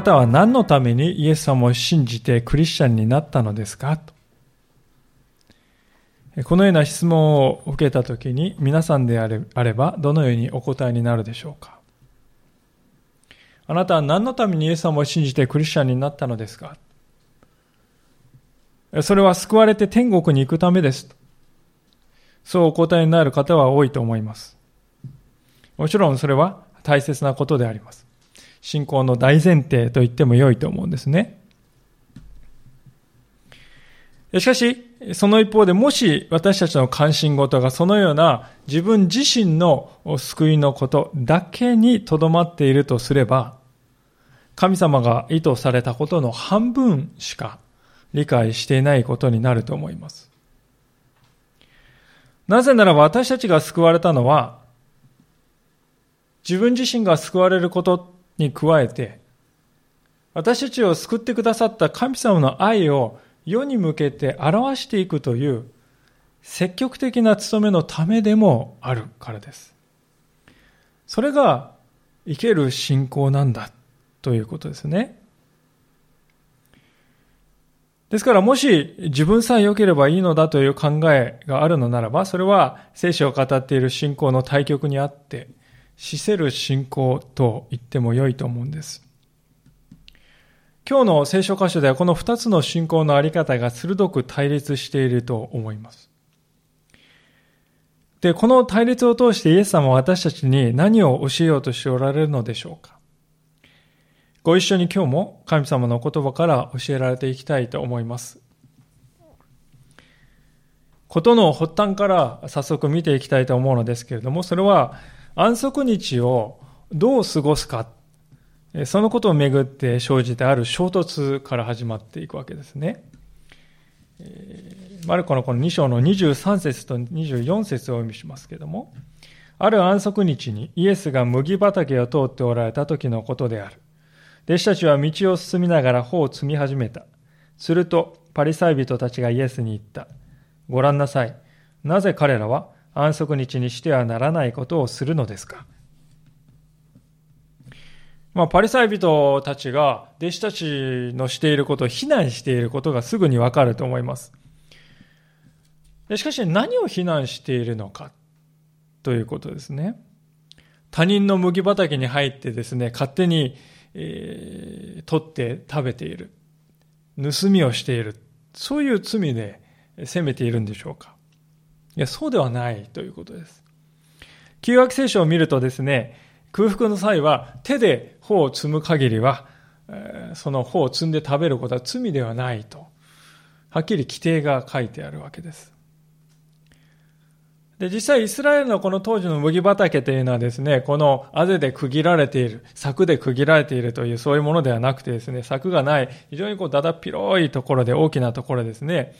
なたは何のためにイエス様を信じてクリスチャンになったのですか？とこのような質問を受けたときに皆さんであればどのようにお答えになるでしょうか？あなたは何のためにイエス様を信じてクリスチャンになったのですか？それは救われて天国に行くためです。そうお答えになる方は多いと思います。もちろんそれは大切なことであります。信仰の大前提と言っても良いと思うんですね。しかし、その一方でもし私たちの関心事がそのような自分自身の救いのことだけにとどまっているとすれば、神様が意図されたことの半分しか理解していないことになると思います。なぜなら私たちが救われたのは、自分自身が救われることに加えて、私たちを救ってくださった神様の愛を世に向けて表していくという積極的な務めのためでもあるからです。それが生ける信仰なんだということですね。ですからもし自分さえ良ければいいのだという考えがあるのならば、それは聖書を語っている信仰の対極にあって、死せる信仰と言っても良いと思うんです。今日の聖書箇所ではこの二つの信仰のあり方が鋭く対立していると思います。で、この対立を通してイエス様は私たちに何を教えようとしておられるのでしょうかご一緒に今日も神様の言葉から教えられていきたいと思います。ことの発端から早速見ていきたいと思うのですけれども、それは安息日をどう過ごすか、そのことをめぐって生じてある衝突から始まっていくわけですね。マルコのこの2章の23節と24節をお読みしますけれども、ある安息日にイエスが麦畑を通っておられた時のことである。弟子たちは道を進みながら穂を摘み始めた。すると、パリサイ人たちがイエスに言った。ご覧なさい。なぜ彼らは安息日にしてはならないことをするのですか？まあ、パリサイ人たちが弟子たちのしていることを非難していることがすぐにわかると思います。しかし何を非難しているのか？ということですね。他人の麦畑に入ってですね、勝手にえー、取って食べている。盗みをしている。そういう罪で責めているんでしょうか？や、そうではないということです。旧約聖書を見るとですね、空腹の際は手で穂を摘む限りは、その穂を摘んで食べることは罪ではないと、はっきり規定が書いてあるわけです。で、実際イスラエルのこの当時の麦畑というのはですね、このあぜで区切られている、柵で区切られているというそういうものではなくてですね、柵がない、非常にこうだだっ広いところで大きなところですね。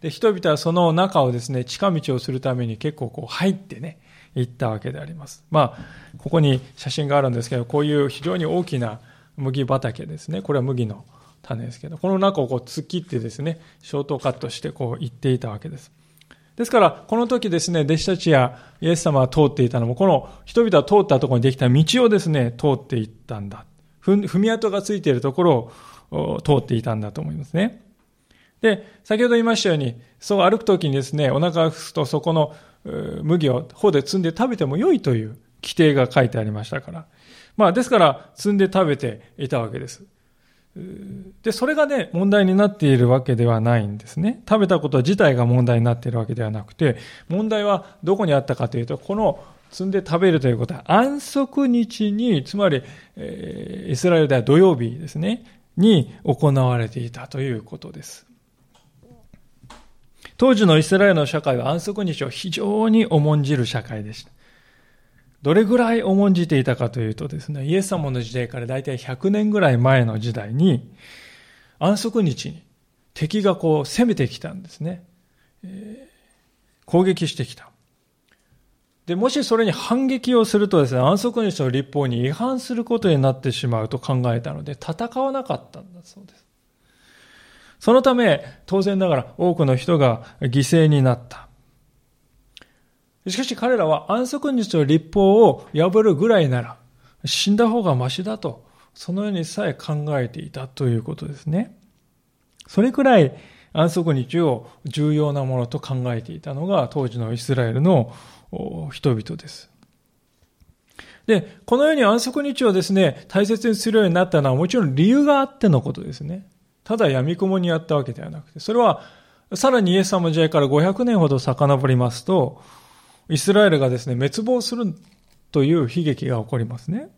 で、人々はその中をですね、近道をするために結構こう入ってね、行ったわけであります。まあ、ここに写真があるんですけど、こういう非常に大きな麦畑ですね。これは麦の種ですけど、この中をこう突っ切ってですね、ショートカットしてこう行っていたわけです。ですから、この時ですね、弟子たちやイエス様が通っていたのも、この人々が通ったところにできた道をですね、通っていったんだ。踏み跡がついているところを通っていたんだと思いますね。で、先ほど言いましたように、そう歩く時にですね、お腹がすくとそこの麦を頬で摘んで食べても良いという規定が書いてありましたから。まあ、ですから、摘んで食べていたわけです。で、それがね、問題になっているわけではないんですね。食べたこと自体が問題になっているわけではなくて、問題はどこにあったかというと、この積んで食べるということは安息日に、つまり、えー、イスラエルでは土曜日ですね、に行われていたということです。当時のイスラエルの社会は安息日を非常に重んじる社会でした。どれぐらい重んじていたかというとですね、イエス様の時代から大体100年ぐらい前の時代に、安息日に敵がこう攻めてきたんですね。えー、攻撃してきた。で、もしそれに反撃をするとですね、安息日の立法に違反することになってしまうと考えたので、戦わなかったんだそうです。そのため、当然ながら多くの人が犠牲になった。しかし彼らは安息日の立法を破るぐらいなら死んだ方がましだとそのようにさえ考えていたということですね。それくらい安息日を重要なものと考えていたのが当時のイスラエルの人々です。で、このように安息日をですね、大切にするようになったのはもちろん理由があってのことですね。ただ闇雲にやったわけではなくて、それはさらにイエス様の時代から500年ほど遡りますと、イスラエルがですね、滅亡するという悲劇が起こりますね。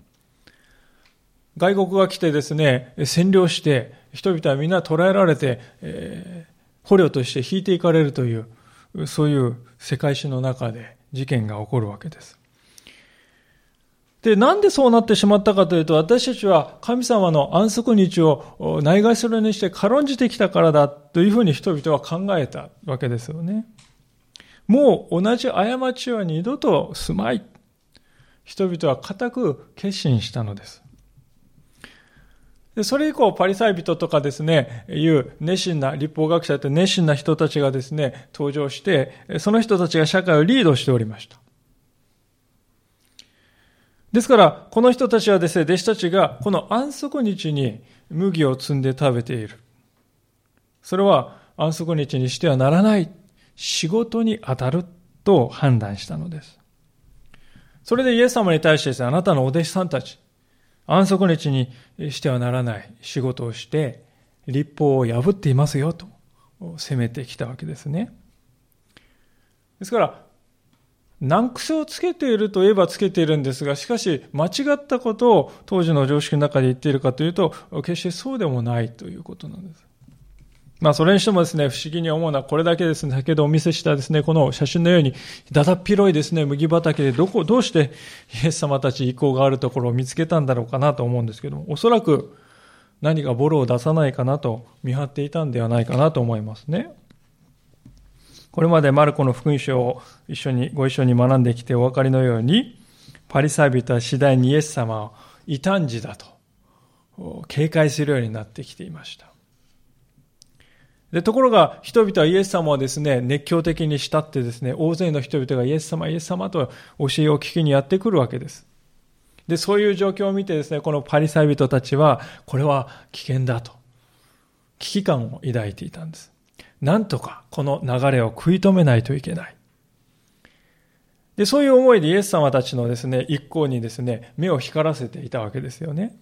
外国が来てですね、占領して、人々はみんな捕らえられて、えー、捕虜として引いていかれるという、そういう世界史の中で事件が起こるわけです。で、なんでそうなってしまったかというと、私たちは神様の安息日を内外するにして軽んじてきたからだというふうに人々は考えたわけですよね。もう同じ過ちは二度とすまい。人々は固く決心したのです。でそれ以降、パリサイ人とかですね、いう熱心な、立法学者って熱心な人たちがですね、登場して、その人たちが社会をリードしておりました。ですから、この人たちはですね、弟子たちがこの安息日に麦を摘んで食べている。それは安息日にしてはならない仕事に当たると判断したのです。それでイエス様に対してですね、あなたのお弟子さんたち、安息日にしてはならない仕事をして、立法を破っていますよと責めてきたわけですね。ですから、難癖をつけているといえばつけているんですが、しかし間違ったことを当時の常識の中で言っているかというと、決してそうでもないということなんです。まあ、それにしてもですね、不思議に思うのはこれだけですね、先ほどお見せしたですね、この写真のように、だだっ広いですね、麦畑でどこ、どうしてイエス様たち意向があるところを見つけたんだろうかなと思うんですけども、おそらく何かボロを出さないかなと見張っていたんではないかなと思いますね。これまでマルコの福音書を一緒に、ご一緒に学んできてお分かりのように、パリサイ人は次第にイエス様を異端児だと警戒するようになってきていました。で、ところが人々はイエス様をですね、熱狂的に慕ってですね、大勢の人々がイエス様、イエス様と教えを聞きにやってくるわけです。で、そういう状況を見てですね、このパリサイ人たちは、これは危険だと、危機感を抱いていたんです。なんとかこの流れを食い止めないといけない。で、そういう思いでイエス様たちのですね、一行にですね、目を光らせていたわけですよね。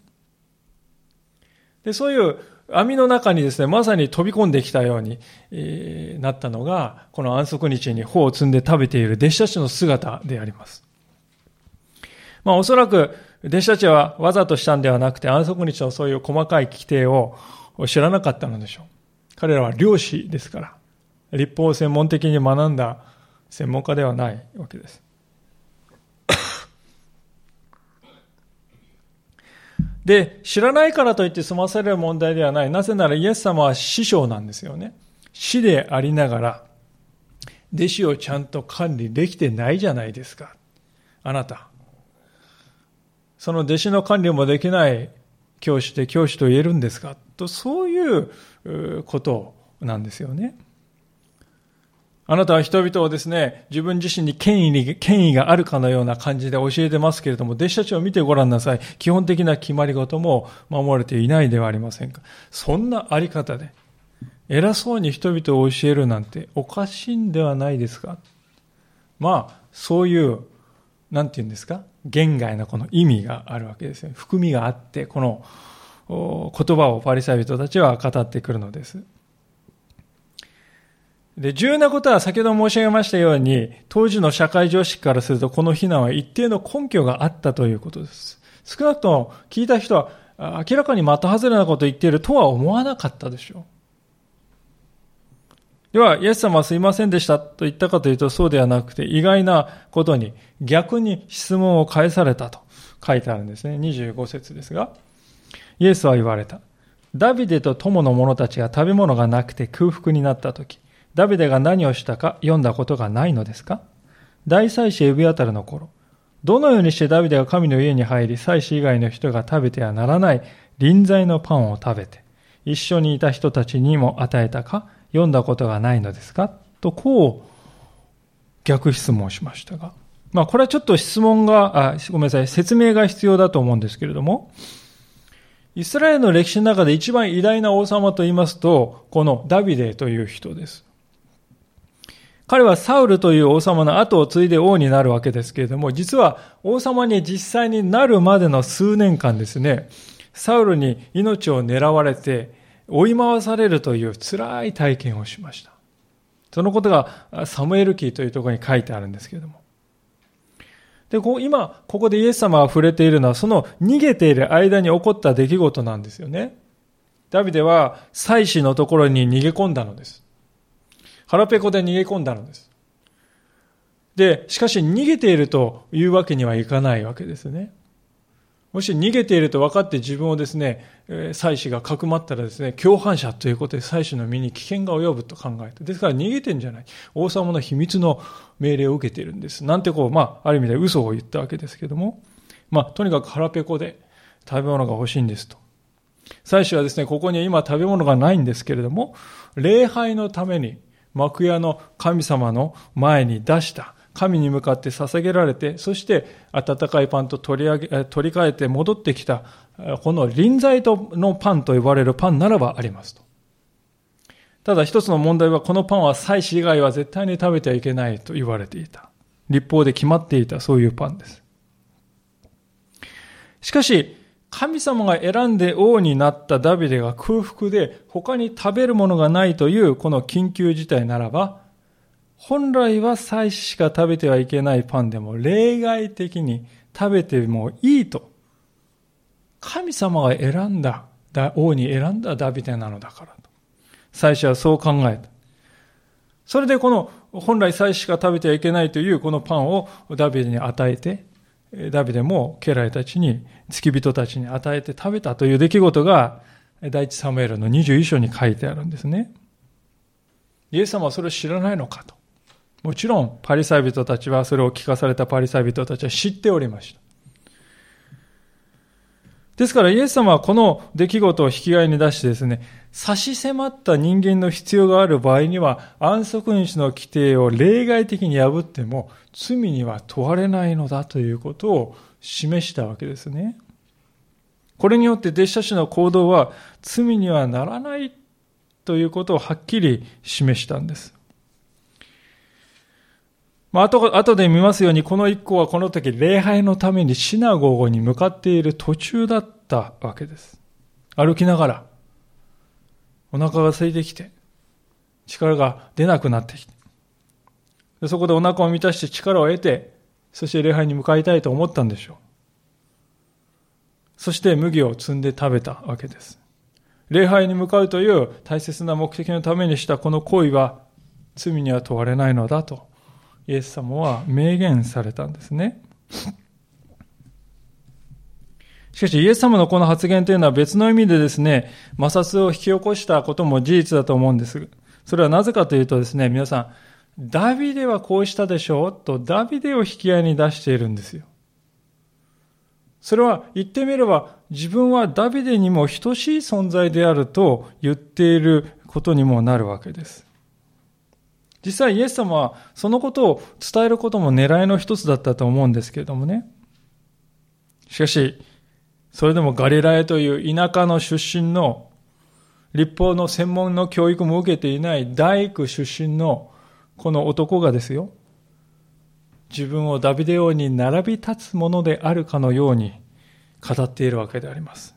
で、そういう網の中にですね、まさに飛び込んできたように、えー、なったのが、この安息日に穂を摘んで食べている弟子たちの姿であります。まあおそらく弟子たちはわざとしたんではなくて安息日のそういう細かい規定を知らなかったのでしょう。彼らは漁師ですから、立法を専門的に学んだ専門家ではないわけです。で、知らないからといって済まされる問題ではない。なぜならイエス様は師匠なんですよね。師でありながら、弟子をちゃんと管理できてないじゃないですか。あなた。その弟子の管理もできない教師で教師と言えるんですかと、そういうことなんですよね。あなたは人々をですね、自分自身に権威に、権威があるかのような感じで教えてますけれども、弟子たちを見てごらんなさい。基本的な決まり事も守れていないではありませんか。そんなあり方で、偉そうに人々を教えるなんておかしいんではないですか。まあ、そういう、なんて言うんですか言外のこの意味があるわけですよ。含みがあって、この言葉をパリサイ人たちは語ってくるのです。で、重要なことは先ほど申し上げましたように、当時の社会常識からするとこの非難は一定の根拠があったということです。少なくとも聞いた人は明らかに的外れなことを言っているとは思わなかったでしょう。では、イエス様はすいませんでしたと言ったかというとそうではなくて、意外なことに逆に質問を返されたと書いてあるんですね。25節ですが、イエスは言われた。ダビデと友の者たちが食べ物がなくて空腹になったとき、ダビデが何をしたか読んだことがないのですか？大祭司エビアタルの頃、どのようにしてダビデが神の家に入り、祭司以外の人が食べてはならない臨在のパンを食べて、一緒にいた人たちにも与えたか？読んだことがないのですか？と、こう、逆質問しましたが。まあ、これはちょっと質問が、あ、ごめんなさい、説明が必要だと思うんですけれども、イスラエルの歴史の中で一番偉大な王様と言いますと、このダビデという人です。彼はサウルという王様の後を継いで王になるわけですけれども、実は王様に実際になるまでの数年間ですね、サウルに命を狙われて追い回されるという辛い体験をしました。そのことがサムエル記というところに書いてあるんですけれども。で、こ今、ここでイエス様が触れているのは、その逃げている間に起こった出来事なんですよね。ダビデは祭司のところに逃げ込んだのです。腹ペコで逃げ込んだのです。で、しかし逃げているというわけにはいかないわけですね。もし逃げていると分かって自分をですね、祭司がかくまったらですね、共犯者ということで祭司の身に危険が及ぶと考えて、ですから逃げてんじゃない。王様の秘密の命令を受けているんです。なんてこう、まあ、ある意味で嘘を言ったわけですけども、まあ、とにかく腹ペコで食べ物が欲しいんですと。祭司はですね、ここに今食べ物がないんですけれども、礼拝のために幕屋の神様の前に出した神に向かって捧げられて、そして温かいパンと取り上げ、取り替えて戻ってきた、この臨在のパンと呼ばれるパンならばありますと。ただ一つの問題は、このパンは祭司以外は絶対に食べてはいけないと言われていた。立法で決まっていた、そういうパンです。しかし、神様が選んで王になったダビデが空腹で他に食べるものがないというこの緊急事態ならば、本来は祭司しか食べてはいけないパンでも例外的に食べてもいいと。神様が選んだ、王に選んだダビデなのだからと。祭司はそう考えた。それでこの本来祭司しか食べてはいけないというこのパンをダビデに与えて、ダビデも家来たちに、付き人たちに与えて食べたという出来事が、第一サムエルの21章に書いてあるんですね。イエス様はそれを知らないのかと。もちろん、パリサイ人たちは、それを聞かされたパリサイ人たちは知っておりました。ですから、イエス様はこの出来事を引き合いに出してですね、差し迫った人間の必要がある場合には、安息日の規定を例外的に破っても、罪には問われないのだということを示したわけですね。これによって弟子たちの行動は罪にはならないということをはっきり示したんです。まあ、後、後で見ますように、この一行はこの時、礼拝のためにシナゴーに向かっている途中だったわけです。歩きながら、お腹が空いてきて、力が出なくなってきて、そこでお腹を満たして力を得て、そして礼拝に向かいたいと思ったんでしょう。そして麦を摘んで食べたわけです。礼拝に向かうという大切な目的のためにしたこの行為は罪には問われないのだとイエス様は明言されたんですね。しかし、イエス様のこの発言というのは別の意味でですね、摩擦を引き起こしたことも事実だと思うんです。それはなぜかというとですね、皆さん、ダビデはこうしたでしょうと、ダビデを引き合いに出しているんですよ。それは言ってみれば、自分はダビデにも等しい存在であると言っていることにもなるわけです。実際イエス様はそのことを伝えることも狙いの一つだったと思うんですけれどもね。しかし、それでもガリラヤという田舎の出身の立法の専門の教育も受けていない大工出身のこの男がですよ。自分をダビデ王に並び立つものであるかのように語っているわけであります。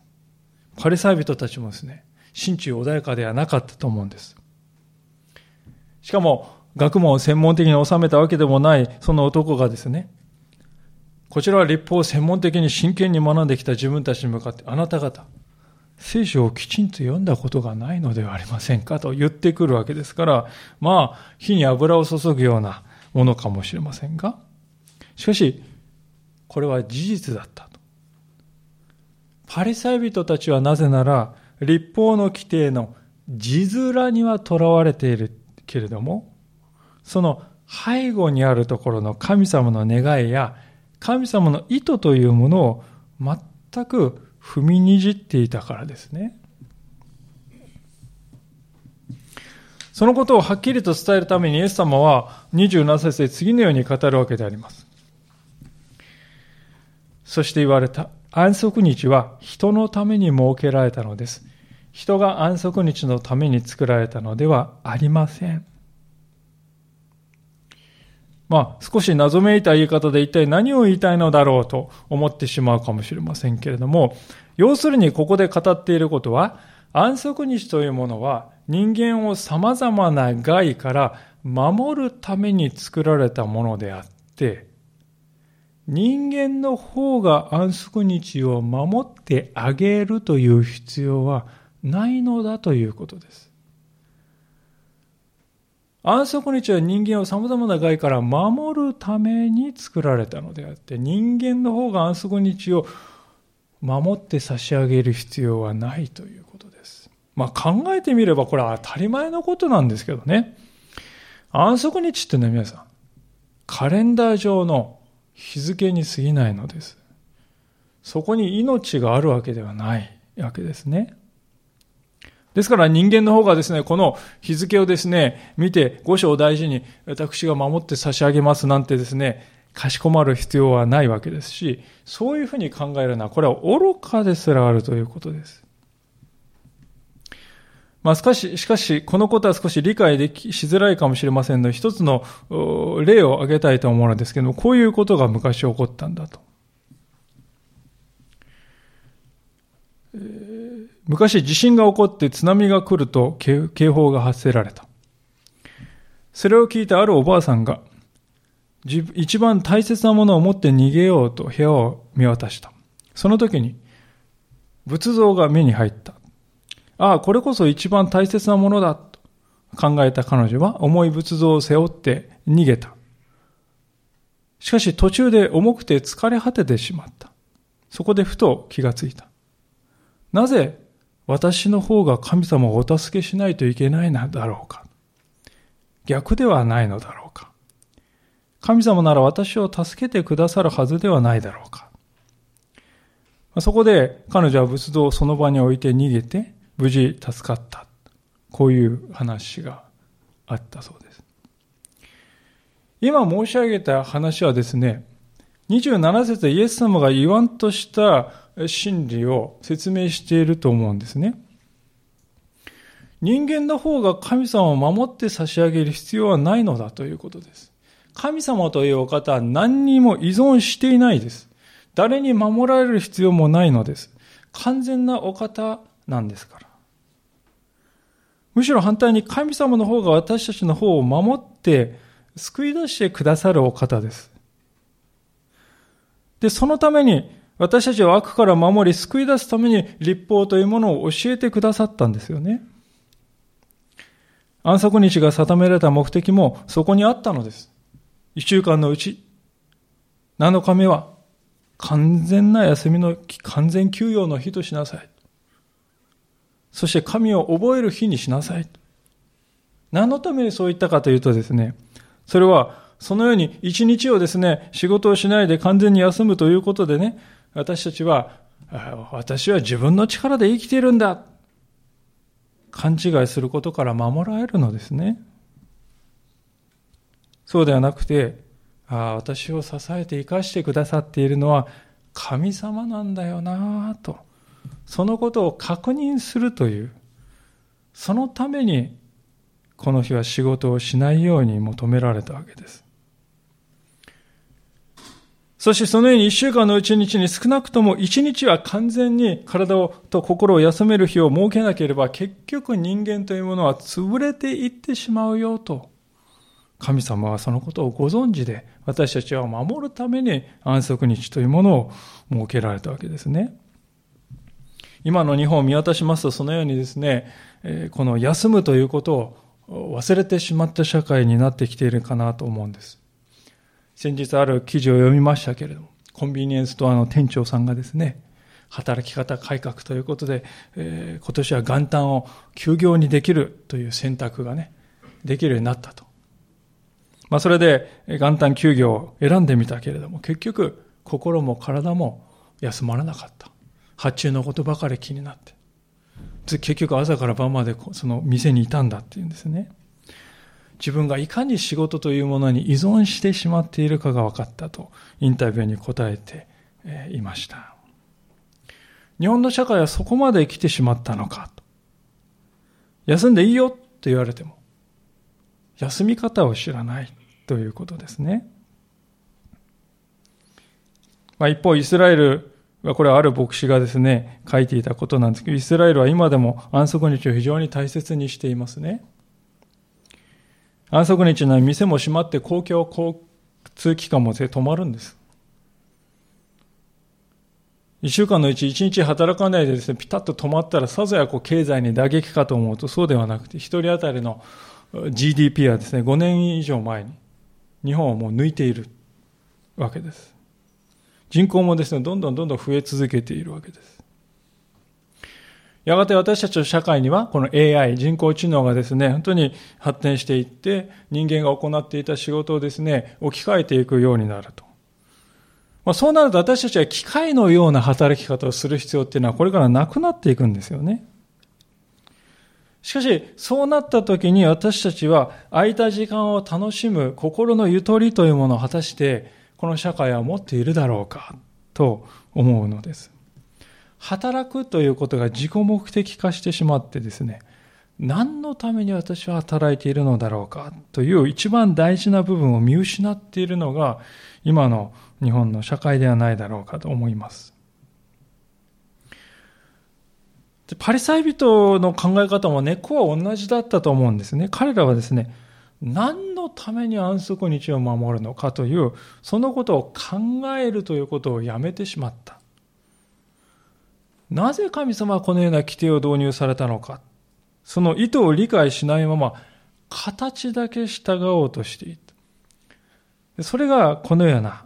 パリサイ人たちもですね、心中穏やかではなかったと思うんです。しかも、学問を専門的に収めたわけでもないその男がですね、こちらは立法を専門的に真剣に学んできた自分たちに向かって、あなた方、聖書をきちんと読んだことがないのではありませんかと言ってくるわけですから、まあ、火に油を注ぐようなものかもしれませんが、しかし、これは事実だったと。パリサイ人たちはなぜなら、立法の規定の字面には囚われているけれども、その背後にあるところの神様の願いや神様の意図というものを全く踏みにじっていたからですね。そのことをはっきりと伝えるためにイエス様は27節で次のように語るわけであります。そして言われた。安息日は人のために設けられたのです。人が安息日のために作られたのではありません。まあ、少し謎めいた言い方で一体何を言いたいのだろうと思ってしまうかもしれませんけれども、要するにここで語っていることは、安息日というものは人間を様々な害から守るために作られたものであって、人間の方が安息日を守ってあげるという必要はないのだということです。安息日は人間を様々な害から守るために作られたのであって、人間の方が安息日を守って差し上げる必要はないということです。まあ考えてみればこれは当たり前のことなんですけどね。安息日ってね、皆さん、カレンダー上の日付に過ぎないのです。そこに命があるわけではないわけですね。ですから人間の方がですね、この日付をですね、見て、五章を大事に私が守って差し上げますなんてですね、かしこまる必要はないわけですし、そういうふうに考えるのは、これは愚かですらあるということです。まあ、しかし、しかし、このことは少し理解できしづらいかもしれませんので、一つの例を挙げたいと思うのですけども、こういうことが昔起こったんだと。昔地震が起こって津波が来ると警報が発せられた。それを聞いたあるおばあさんが、一番大切なものを持って逃げようと部屋を見渡した。その時に、仏像が目に入った。ああ、これこそ一番大切なものだと考えた彼女は重い仏像を背負って逃げた。しかし途中で重くて疲れ果ててしまった。そこでふと気がついた。なぜ私の方が神様をお助けしないといけないのだろうか逆ではないのだろうか神様なら私を助けてくださるはずではないだろうかそこで彼女は仏像をその場に置いて逃げて無事助かった。こういう話があったそうです。今申し上げた話はですね、27節でイエス様が言わんとした真理を説明していると思うんですね。人間の方が神様を守って差し上げる必要はないのだということです。神様というお方は何にも依存していないです。誰に守られる必要もないのです。完全なお方なんですから。むしろ反対に神様の方が私たちの方を守って救い出してくださるお方です。で、そのために私たちを悪から守り救い出すために立法というものを教えてくださったんですよね。安息日が定められた目的もそこにあったのです。一週間のうち、7日目は完全な休みの完全休養の日としなさい。そして神を覚える日にしなさい。何のためにそう言ったかというとですね、それはそのように一日をですね、仕事をしないで完全に休むということでね、私たちは、私は自分の力で生きているんだ。勘違いすることから守られるのですね。そうではなくて、あ私を支えて生かしてくださっているのは神様なんだよなと。そのことを確認するという、そのために、この日は仕事をしないように求められたわけです。そしてそのように一週間のうちに少なくとも一日は完全に体をと心を休める日を設けなければ結局人間というものは潰れていってしまうよと。神様はそのことをご存知で私たちは守るために安息日というものを設けられたわけですね。今の日本を見渡しますと、そのようにですね、この休むということを忘れてしまった社会になってきているかなと思うんです。先日ある記事を読みましたけれども、コンビニエンスストアの店長さんがですね、働き方改革ということで、えー、今年は元旦を休業にできるという選択がね、できるようになったと。まあそれで元旦休業を選んでみたけれども、結局心も体も休まらなかった。発注のことばかり気になって。結局朝から晩までその店にいたんだっていうんですね。自分がいかに仕事というものに依存してしまっているかが分かったとインタビューに答えていました。日本の社会はそこまで来てしまったのかと。休んでいいよと言われても、休み方を知らないということですね。まあ、一方、イスラエルは、これはある牧師がですね、書いていたことなんですけど、イスラエルは今でも安息日を非常に大切にしていますね。安息日の店も閉まって公共交通機関も止まるんです。一週間のうち一日働かないでですね、ピタッと止まったらさぞやこう経済に打撃かと思うとそうではなくて、一人当たりの GDP はですね、5年以上前に日本をもう抜いているわけです。人口もですね、どんどんどんどん増え続けているわけです。やがて私たちの社会には、この AI、人工知能がですね、本当に発展していって、人間が行っていた仕事をですね、置き換えていくようになると。まあ、そうなると私たちは機械のような働き方をする必要っていうのはこれからなくなっていくんですよね。しかし、そうなった時に私たちは空いた時間を楽しむ心のゆとりというものを果たして、この社会は持っているだろうかと思うのです。働くということが自己目的化してしまってですね、何のために私は働いているのだろうかという一番大事な部分を見失っているのが今の日本の社会ではないだろうかと思います。パリサイ人の考え方も根っこは同じだったと思うんですね。彼らはですね、何のために安息日を守るのかという、そのことを考えるということをやめてしまった。なぜ神様はこのような規定を導入されたのか。その意図を理解しないまま、形だけ従おうとしていた。それがこのような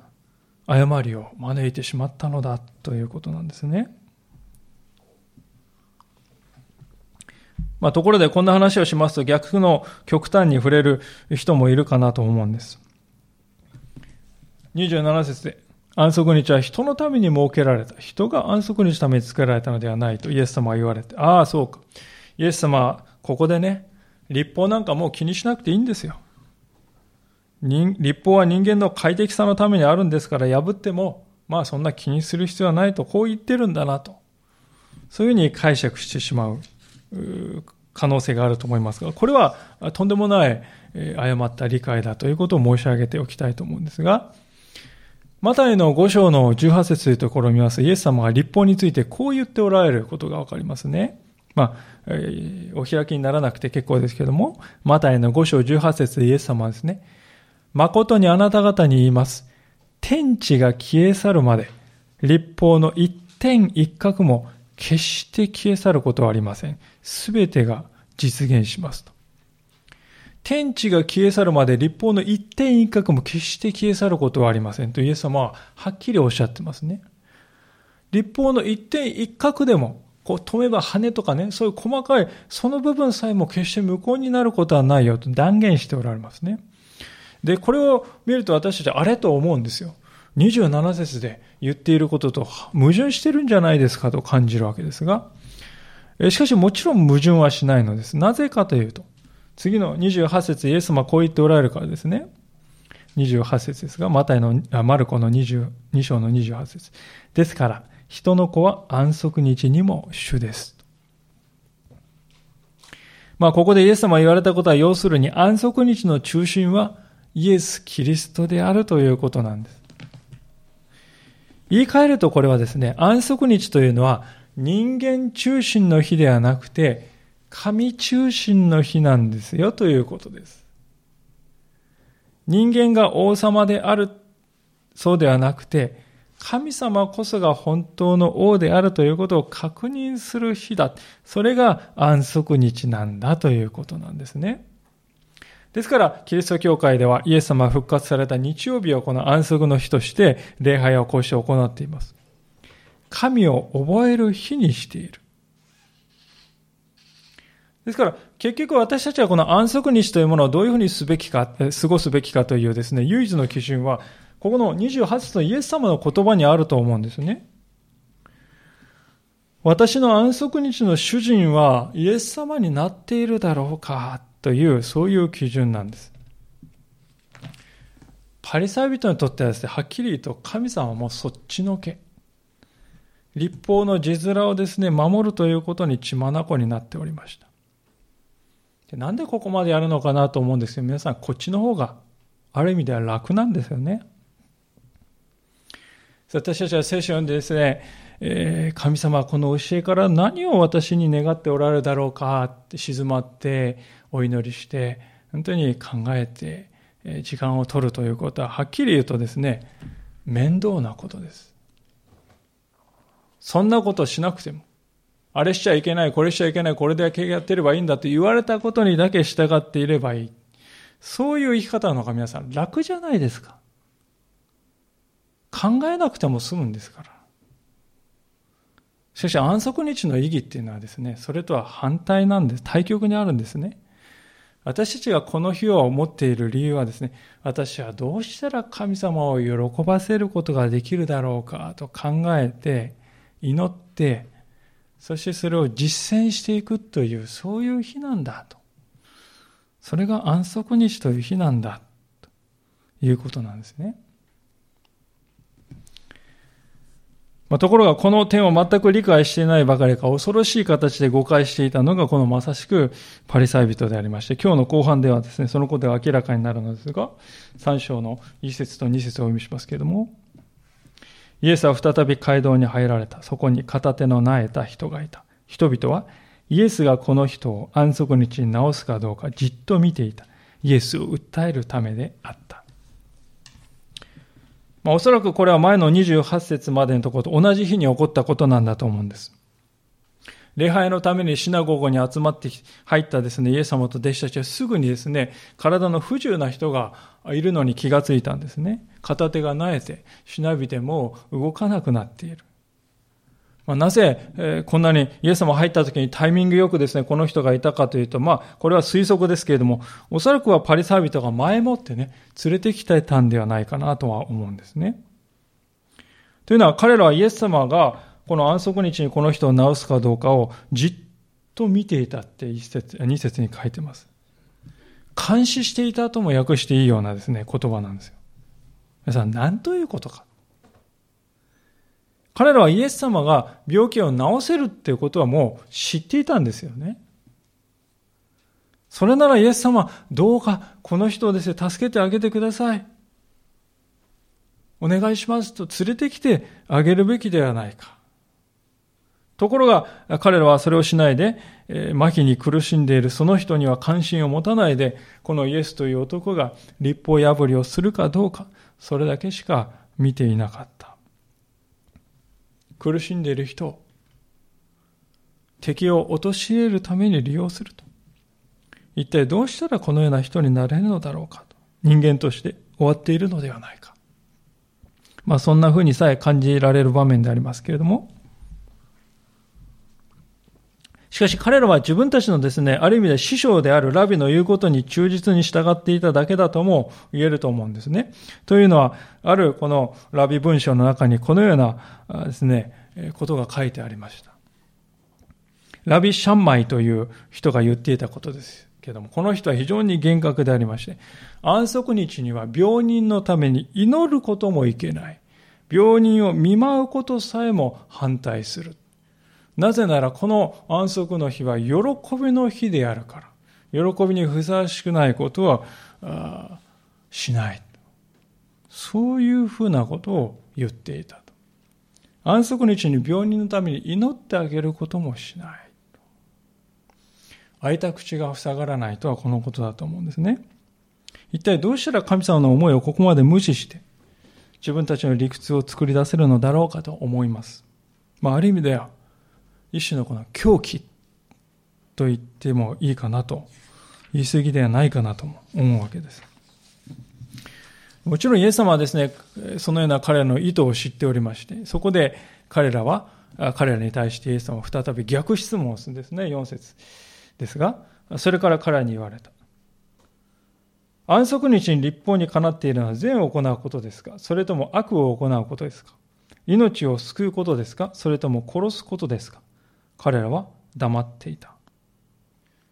誤りを招いてしまったのだということなんですね。まあ、ところでこんな話をしますと逆の極端に触れる人もいるかなと思うんです。27節で安息日は人のために設けられた。人が安息日のために作られたのではないとイエス様は言われて、ああ、そうか。イエス様はここでね、立法なんかもう気にしなくていいんですよ。立法は人間の快適さのためにあるんですから破っても、まあそんな気にする必要はないと、こう言ってるんだなと。そういうふうに解釈してしまう可能性があると思いますが、これはとんでもない誤った理解だということを申し上げておきたいと思うんですが、マタイの5章の18節というところを見ます、イエス様が立法についてこう言っておられることがわかりますね。まあ、お開きにならなくて結構ですけども、マタイの5章18節でイエス様はですね、誠にあなた方に言います。天地が消え去るまで、立法の一点一角も決して消え去ることはありません。すべてが実現しますと。天地が消え去るまで立法の一点一角も決して消え去ることはありませんとイエス様ははっきりおっしゃってますね。立法の一点一角でも、こう飛めば羽とかね、そういう細かい、その部分さえも決して無効になることはないよと断言しておられますね。で、これを見ると私たちあれと思うんですよ。27節で言っていることと矛盾してるんじゃないですかと感じるわけですが、しかしもちろん矛盾はしないのです。なぜかというと、次の28節イエス様はこう言っておられるからですね。28節ですが、マタイの、あマルコの22章の28節ですから、人の子は安息日にも主です。まあ、ここでイエス様が言われたことは、要するに安息日の中心はイエス・キリストであるということなんです。言い換えるとこれはですね、安息日というのは人間中心の日ではなくて、神中心の日なんですよということです。人間が王様である、そうではなくて、神様こそが本当の王であるということを確認する日だ。それが安息日なんだということなんですね。ですから、キリスト教会ではイエス様復活された日曜日をこの安息の日として礼拝をこうして行っています。神を覚える日にしている。ですから、結局私たちはこの安息日というものをどういうふうにすべきか、過ごすべきかというですね、唯一の基準は、ここの28節のイエス様の言葉にあると思うんですね。私の安息日の主人はイエス様になっているだろうかという、そういう基準なんです。パリサイ人にとってはですね、はっきり言うと神様はもうそっちのけ。立法の字面をですね、守るということに血眼になっておりました。でなんでここまでやるのかなと思うんですけど、皆さんこっちの方がある意味では楽なんですよね。私たちは聖書を読んでですね、えー、神様はこの教えから何を私に願っておられるだろうかって静まってお祈りして、本当に考えて、時間を取るということは、はっきり言うとですね、面倒なことです。そんなことしなくても、あれしちゃいけない、これしちゃいけない、これだけやってればいいんだと言われたことにだけ従っていればいい。そういう生き方の方が皆さん楽じゃないですか。考えなくても済むんですから。しかし安息日の意義っていうのはですね、それとは反対なんです。対極にあるんですね。私たちがこの日を思っている理由はですね、私はどうしたら神様を喜ばせることができるだろうかと考えて、祈って、そしてそれを実践していくという、そういう日なんだと。それが安息日という日なんだということなんですね。まあ、ところがこの点を全く理解していないばかりか恐ろしい形で誤解していたのがこのまさしくパリサイ人でありまして今日の後半ではですねそのことが明らかになるのですが3章の1節と2節をお読みしますけれどもイエスは再び街道に入られたそこに片手の苗えた人がいた人々はイエスがこの人を安息日に治すかどうかじっと見ていたイエスを訴えるためであったまあ、おそらくこれは前の28節までのところと同じ日に起こったことなんだと思うんです。礼拝のためにシナゴゴに集まって入ったですね、イエス様と弟子たちはすぐにですね、体の不自由な人がいるのに気がついたんですね。片手がなえて、しなびても動かなくなっている。まあ、なぜ、え、こんなにイエス様入った時にタイミングよくですね、この人がいたかというと、まあ、これは推測ですけれども、おそらくはパリサイ人が前もってね、連れてきてたんではないかなとは思うんですね。というのは彼らはイエス様がこの安息日にこの人を治すかどうかをじっと見ていたって一節、二節に書いてます。監視していたとも訳していいようなですね、言葉なんですよ。皆さん、何ということか。彼らはイエス様が病気を治せるっていうことはもう知っていたんですよね。それならイエス様、どうかこの人をですね、助けてあげてください。お願いしますと連れてきてあげるべきではないか。ところが彼らはそれをしないで、えー、麻痺に苦しんでいるその人には関心を持たないで、このイエスという男が立法破りをするかどうか、それだけしか見ていなかった。苦しんでいる人を敵を陥れるために利用すると。一体どうしたらこのような人になれるのだろうかと。人間として終わっているのではないか。まあそんなふうにさえ感じられる場面でありますけれども。しかし彼らは自分たちのですね、ある意味で師匠であるラビの言うことに忠実に従っていただけだとも言えると思うんですね。というのは、あるこのラビ文章の中にこのようなですね、ことが書いてありました。ラビ・シャンマイという人が言っていたことですけども、この人は非常に厳格でありまして、安息日には病人のために祈ることもいけない。病人を見舞うことさえも反対する。なぜならこの安息の日は喜びの日であるから。喜びにふさわしくないことはしない。そういうふうなことを言っていたと。安息日に病人のために祈ってあげることもしない。開いた口が塞がらないとはこのことだと思うんですね。一体どうしたら神様の思いをここまで無視して自分たちの理屈を作り出せるのだろうかと思います。まあ、ある意味では一種のこの狂気と言ってもいいかなと、言い過ぎではないかなと思うわけです。もちろんイエス様はですね、そのような彼らの意図を知っておりまして、そこで彼らは、彼らに対してイエス様は再び逆質問をするんですね、4節ですが、それから彼らに言われた。安息日に立法にかなっているのは善を行うことですか？それとも悪を行うことですか？命を救うことですか？それとも殺すことですか？彼らは黙っていた。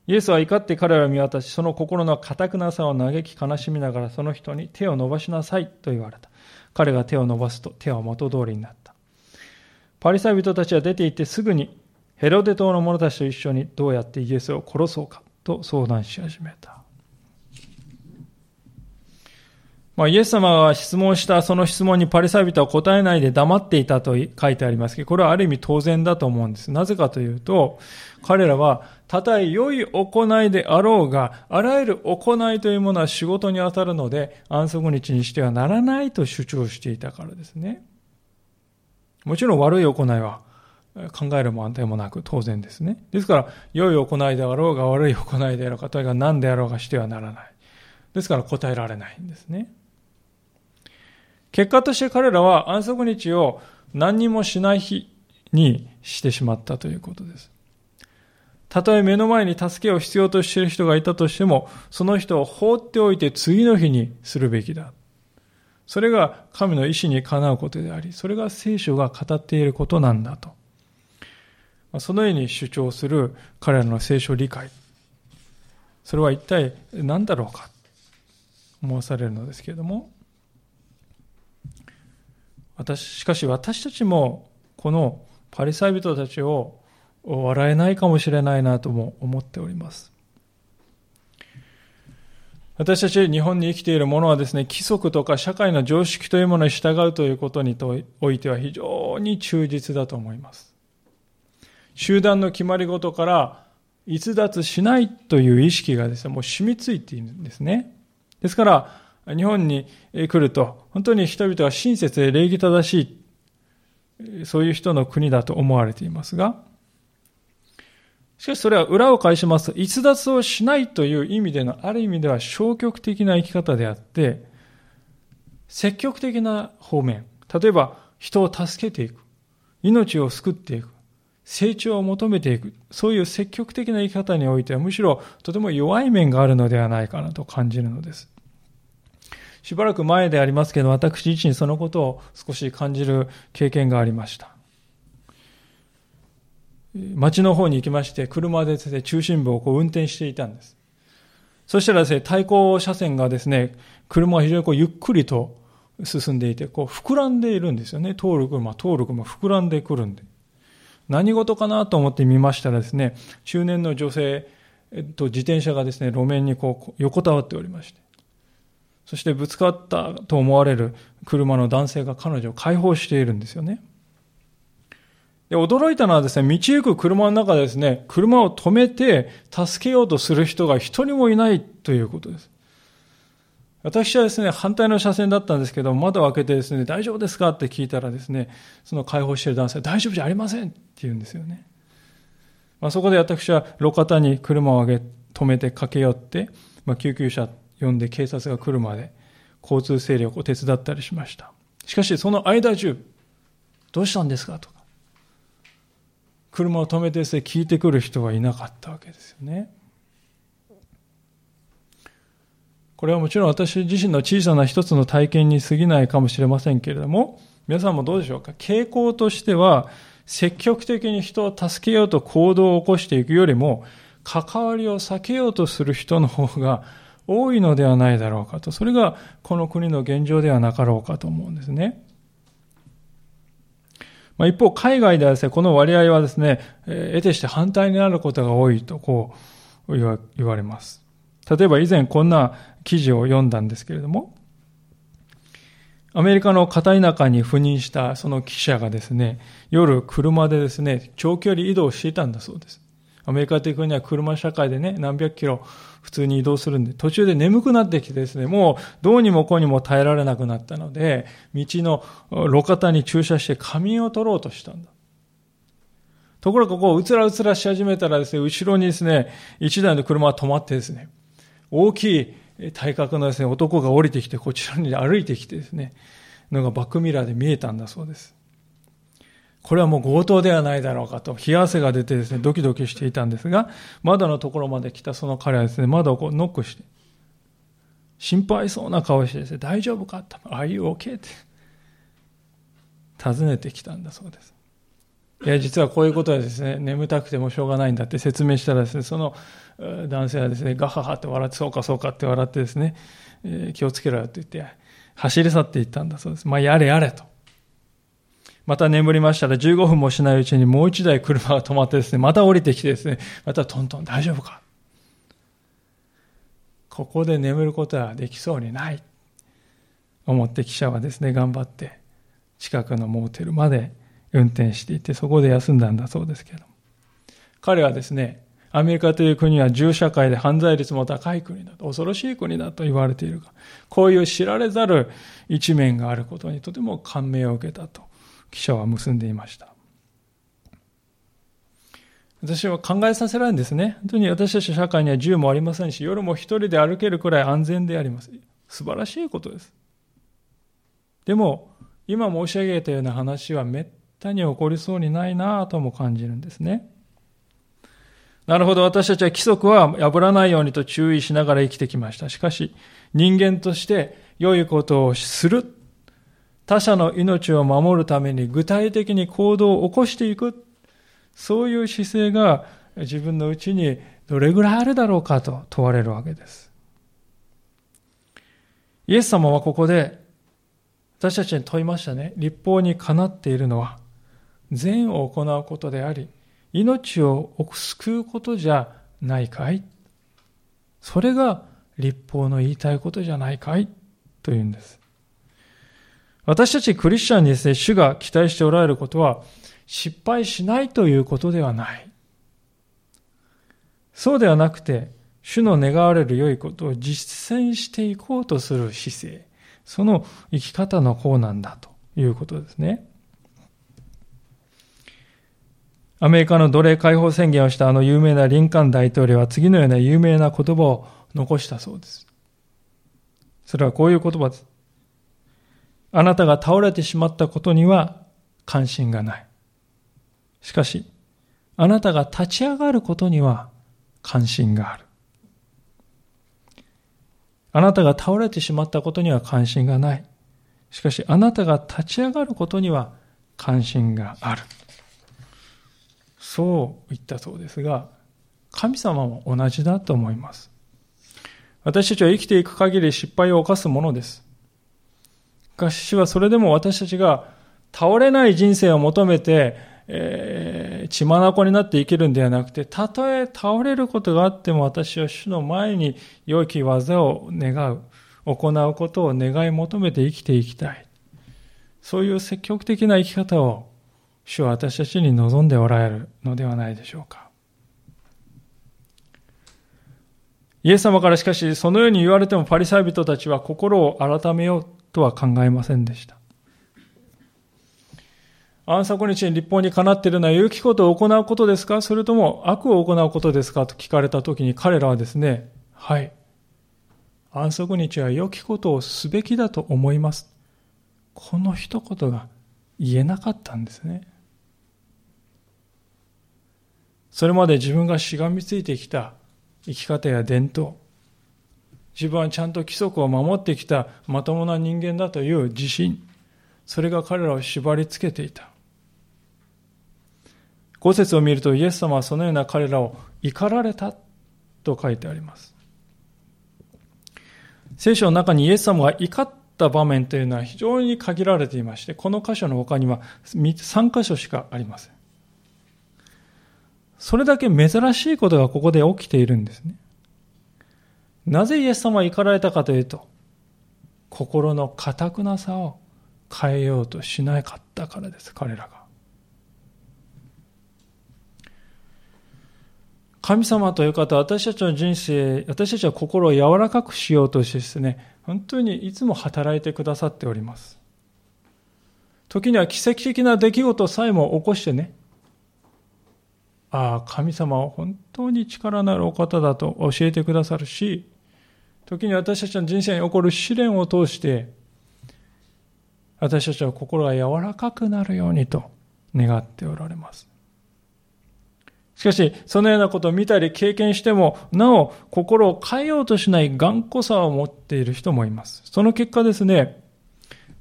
イエスは怒って彼らを見渡し、その心の堅くなさを嘆き悲しみながらその人に手を伸ばしなさいと言われた。彼が手を伸ばすと手は元通りになった。パリサイ人たちは出て行ってすぐにヘロデ島の者たちと一緒にどうやってイエスを殺そうかと相談し始めた。まあ、イエス様が質問したその質問にパリサイ人は答えないで黙っていたと書いてありますけど、これはある意味当然だと思うんです。なぜかというと、彼らは、たとえ良い行いであろうが、あらゆる行いというものは仕事に当たるので、安息日にしてはならないと主張していたからですね。もちろん悪い行いは考えるもんでもなく当然ですね。ですから、良い行いであろうが悪い行いであろうか、とにかく何であろうがしてはならない。ですから答えられないんですね。結果として彼らは安息日を何にもしない日にしてしまったということです。たとえ目の前に助けを必要としている人がいたとしても、その人を放っておいて次の日にするべきだ。それが神の意志にかなうことであり、それが聖書が語っていることなんだと。そのように主張する彼らの聖書理解。それは一体何だろうか思わされるのですけれども、私、しかし私たちもこのパリサイ人たちを笑えないかもしれないなとも思っております。私たち日本に生きている者はですね、規則とか社会の常識というものに従うということにおいては非常に忠実だと思います。集団の決まり事から逸脱しないという意識がですね、もう染みついているんですね。ですから、日本に来ると、本当に人々は親切で礼儀正しい、そういう人の国だと思われていますが、しかしそれは裏を返しますと、逸脱をしないという意味での、ある意味では消極的な生き方であって、積極的な方面、例えば人を助けていく、命を救っていく、成長を求めていく、そういう積極的な生き方においては、むしろとても弱い面があるのではないかなと感じるのです。しばらく前でありますけど、私自身そのことを少し感じる経験がありました。町の方に行きまして、車でですね、中心部をこう運転していたんです。そしたらですね、対向車線がですね、車が非常にこうゆっくりと進んでいて、こう膨らんでいるんですよね。通る車、通る車、膨らんでくるんで。何事かなと思って見ましたらですね、中年の女性と自転車がですね、路面にこう横たわっておりまして、そしてぶつかったと思われる車の男性が彼女を解放しているんですよね。で驚いたのはですね、道行く車の中でですね、車を止めて助けようとする人が一人もいないということです。私はですね、反対の車線だったんですけど、窓を開けてですね、大丈夫ですかって聞いたらですね、その解放している男性大丈夫じゃありませんって言うんですよね。まあ、そこで私は路肩に車を上げ、止めて駆け寄って、まあ、救急車呼んで警察が来るまで交通整理を手伝ったりしました。しかしその間中、どうしたんですかとか、車を止めてですね、聞いてくる人はいなかったわけですよね。これはもちろん私自身の小さな一つの体験に過ぎないかもしれませんけれども、皆さんもどうでしょうか傾向としては、積極的に人を助けようと行動を起こしていくよりも、関わりを避けようとする人の方が多いのではないだろうかと。それがこの国の現状ではなかろうかと思うんですね。まあ、一方、海外ではですね、この割合はですね、え得てして反対になることが多いと、こう言われます。例えば以前こんな記事を読んだんですけれども、アメリカの片田舎に赴任したその記者がですね、夜車でですね、長距離移動していたんだそうです。アメリカという国は車社会でね、何百キロ普通に移動するんで、途中で眠くなってきてですね、もうどうにもこうにも耐えられなくなったので、道の路肩に駐車して仮眠を取ろうとしたんだ。ところがここうつらうつらし始めたらですね、後ろにですね、一台の車が止まってですね、大きい体格のですね、男が降りてきて、こちらに歩いてきてですね、のがバックミラーで見えたんだそうです。これはもう強盗ではないだろうかと、冷や汗が出てですね、ドキドキしていたんですが、窓のところまで来たその彼はですね、窓をこうノックして、心配そうな顔してですね、大丈夫かと、ああいう OK って、尋ねてきたんだそうです。いや、実はこういうことはですね、眠たくてもしょうがないんだって説明したらですね、その男性はですね、ガハハって笑って、そうかそうかって笑ってですね、えー、気をつけろよって言って、走り去っていったんだそうです。まあ、やれやれと。また眠りましたら15分もしないうちにもう一台車が止まってですね、また降りてきてですね、またトントン大丈夫か？ここで眠ることはできそうにない。思って記者はですね、頑張って近くのモーテルまで運転していて、そこで休んだんだそうですけど彼はですね、アメリカという国は銃社会で犯罪率も高い国だと、恐ろしい国だと言われているが、こういう知られざる一面があることにとても感銘を受けたと記者は結んでいました。私は考えさせられるんですね。本当に私たち社会には銃もありませんし、夜も一人で歩けるくらい安全であります。素晴らしいことです。でも、今申し上げたような話はめったに起こりそうにないなぁとも感じるんですね。なるほど、私たちは規則は破らないようにと注意しながら生きてきました。しかし、人間として良いことをする。他者の命を守るために具体的に行動を起こしていく。そういう姿勢が自分のうちにどれぐらいあるだろうかと問われるわけです。イエス様はここで私たちに問いましたね。立法にかなっているのは善を行うことであり、命を救うことじゃないかいそれが立法の言いたいことじゃないかいというんです。私たちクリスチャンにですね、主が期待しておられることは、失敗しないということではない。そうではなくて、主の願われる良いことを実践していこうとする姿勢、その生き方の方なんだということですね。アメリカの奴隷解放宣言をしたあの有名なリンカン大統領は次のような有名な言葉を残したそうです。それはこういう言葉です。あなたが倒れてしまったことには関心がない。しかし、あなたが立ち上がることには関心がある。あなたが倒れてしまったことには関心がない。しかし、あなたが立ち上がることには関心がある。そう言ったそうですが、神様も同じだと思います。私たちは生きていく限り失敗を犯すものです。しかしはそれでも私たちが倒れない人生を求めて、えー、血眼になって生きるんではなくて、たとえ倒れることがあっても私は主の前に良き技を願う、行うことを願い求めて生きていきたい。そういう積極的な生き方を主は私たちに望んでおられるのではないでしょうか。イエス様からしかし、そのように言われてもパリサイ人たちは心を改めようとは考えませんでした。安息日に立法にかなっているのは良きことを行うことですか？それとも悪を行うことですか？と聞かれたときに彼らはですね、はい。安息日は良きことをすべきだと思います。この一言が言えなかったんですね。それまで自分がしがみついてきた生き方や伝統、自分はちゃんと規則を守ってきたまともな人間だという自信、それが彼らを縛り付けていた。五節を見るとイエス様はそのような彼らを怒られたと書いてあります。聖書の中にイエス様が怒った場面というのは非常に限られていまして、この箇所の他には3箇所しかありません。それだけ珍しいことがここで起きているんですね。なぜイエス様は怒られたかというと、心の堅くなさを変えようとしなかったからです、彼らが。神様という方は私たちの人生、私たちは心を柔らかくしようとしてですね、本当にいつも働いてくださっております。時には奇跡的な出来事さえも起こしてね、ああ、神様は本当に力のあるお方だと教えてくださるし、時に私たちの人生に起こる試練を通して、私たちは心が柔らかくなるようにと願っておられます。しかし、そのようなことを見たり経験しても、なお心を変えようとしない頑固さを持っている人もいます。その結果ですね、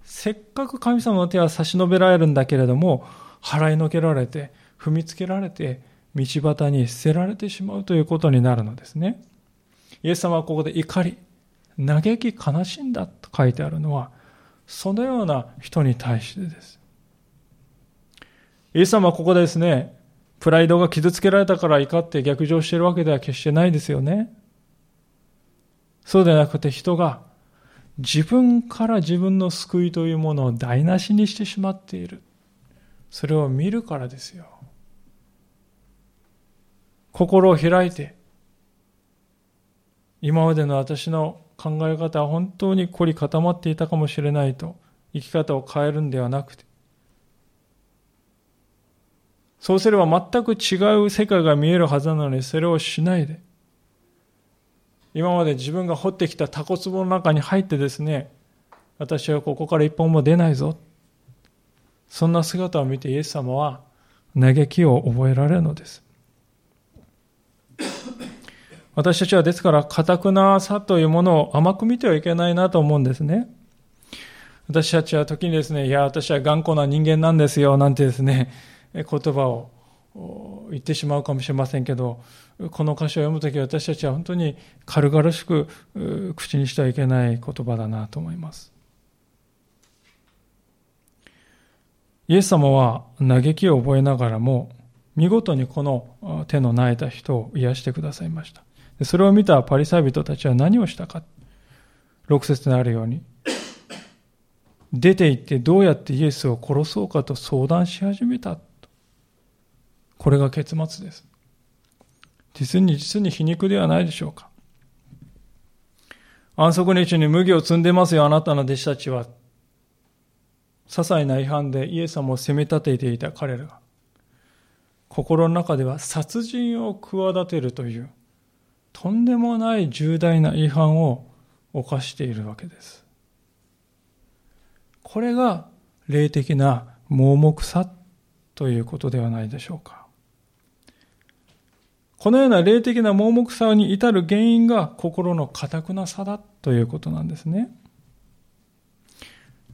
せっかく神様の手は差し伸べられるんだけれども、払いのけられて、踏みつけられて、道端に捨てられてしまうということになるのですね。イエス様はここで怒り、嘆き悲しんだと書いてあるのは、そのような人に対してです。イエス様はここでですね、プライドが傷つけられたから怒って逆上しているわけでは決してないですよね。そうでなくて人が自分から自分の救いというものを台無しにしてしまっている。それを見るからですよ。心を開いて、今までの私の考え方は本当に凝り固まっていたかもしれないと、生き方を変えるんではなくて、そうすれば全く違う世界が見えるはずなのに、それをしないで、今まで自分が掘ってきたタコ壺の中に入ってですね、私はここから一本も出ないぞ。そんな姿を見てイエス様は嘆きを覚えられるのです。私たちはですから、堅くなさというものを甘く見てはいけないなと思うんですね。私たちは時にですね、いや、私は頑固な人間なんですよ、なんてですね、言葉を言ってしまうかもしれませんけど、この歌詞を読むとき私たちは本当に軽々しく口にしてはいけない言葉だなと思います。イエス様は嘆きを覚えながらも、見事にこの手の苗えた人を癒してくださいました。それを見たパリサイ人たちは何をしたか。6節にあるように、出て行ってどうやってイエスを殺そうかと相談し始めた。これが結末です。実に実に皮肉ではないでしょうか。安息日に麦を積んでますよ、あなたの弟子たちは。些細な違反でイエス様を責め立てていた彼らが、心の中では殺人を企てるという、とんでもない重大な違反を犯しているわけです。これが霊的な盲目さということではないでしょうか。このような霊的な盲目さに至る原因が心の堅くなさだということなんですね。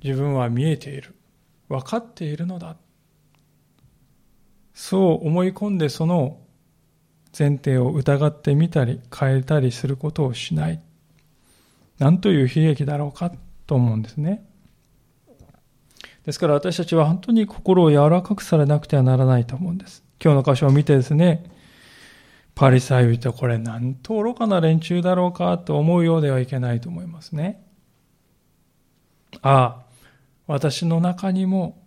自分は見えている。分かっているのだ。そう思い込んでその前提を疑ってみたり変えたりすることをしない。何という悲劇だろうかと思うんですね。ですから私たちは本当に心を柔らかくされなくてはならないと思うんです。今日の箇所を見てですね、パリサイ人これなんと愚かな連中だろうかと思うようではいけないと思いますね。ああ、私の中にも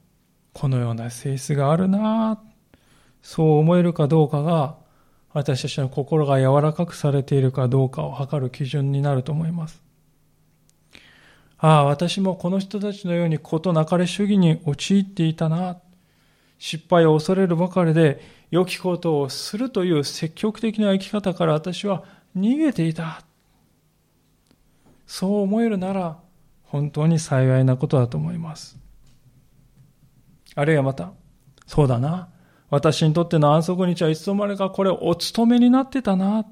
このような性質があるなそう思えるかどうかが私たちの心が柔らかくされているかどうかを測る基準になると思います。ああ、私もこの人たちのようにことなかれ主義に陥っていたな。失敗を恐れるばかりで良きことをするという積極的な生き方から私は逃げていた。そう思えるなら本当に幸いなことだと思います。あるいはまた、そうだな。私にとっての安息日はいつの間にかこれお務めになってたな。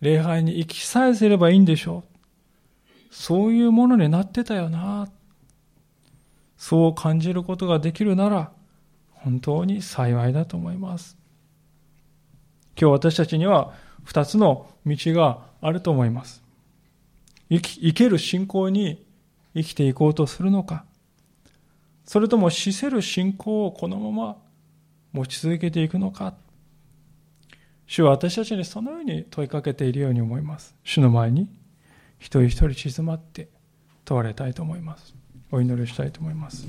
礼拝に行きさえすればいいんでしょう。そういうものになってたよな。そう感じることができるなら、本当に幸いだと思います。今日私たちには二つの道があると思います。生き生ける信仰に生きていこうとするのか、それとも死せる信仰をこのまま持ち続けていくのか。主は私たちにそのように問いかけているように思います。主の前に一人一人静まって問われたいと思います。お祈りしたいと思います。